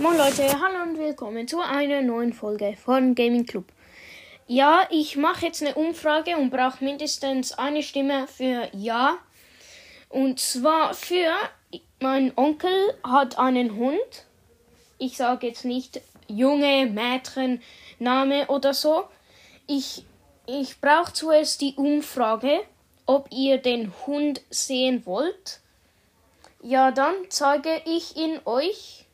Moin Leute, hallo und willkommen zu einer neuen Folge von Gaming Club. Ja, ich mache jetzt eine Umfrage und brauche mindestens eine Stimme für Ja. Und zwar für mein Onkel hat einen Hund. Ich sage jetzt nicht junge Mädchen Name oder so. Ich, ich brauche zuerst die Umfrage, ob ihr den Hund sehen wollt. Ja, dann zeige ich ihn euch.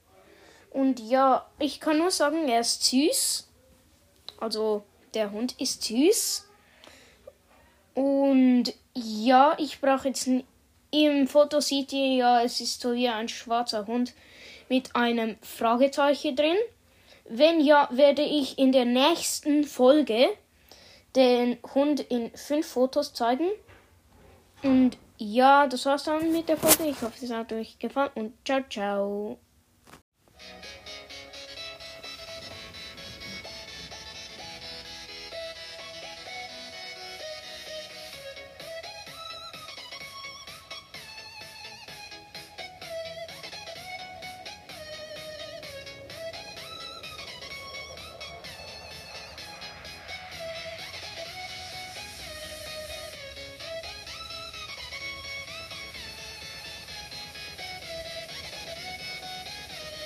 Und ja, ich kann nur sagen, er ist süß. Also, der Hund ist süß. Und ja, ich brauche jetzt im Foto seht ihr ja, es ist so wie ein schwarzer Hund mit einem Fragezeichen drin. Wenn ja, werde ich in der nächsten Folge den Hund in fünf Fotos zeigen. Und ja, das war's dann mit der Folge. Ich hoffe, es hat euch gefallen und ciao, ciao.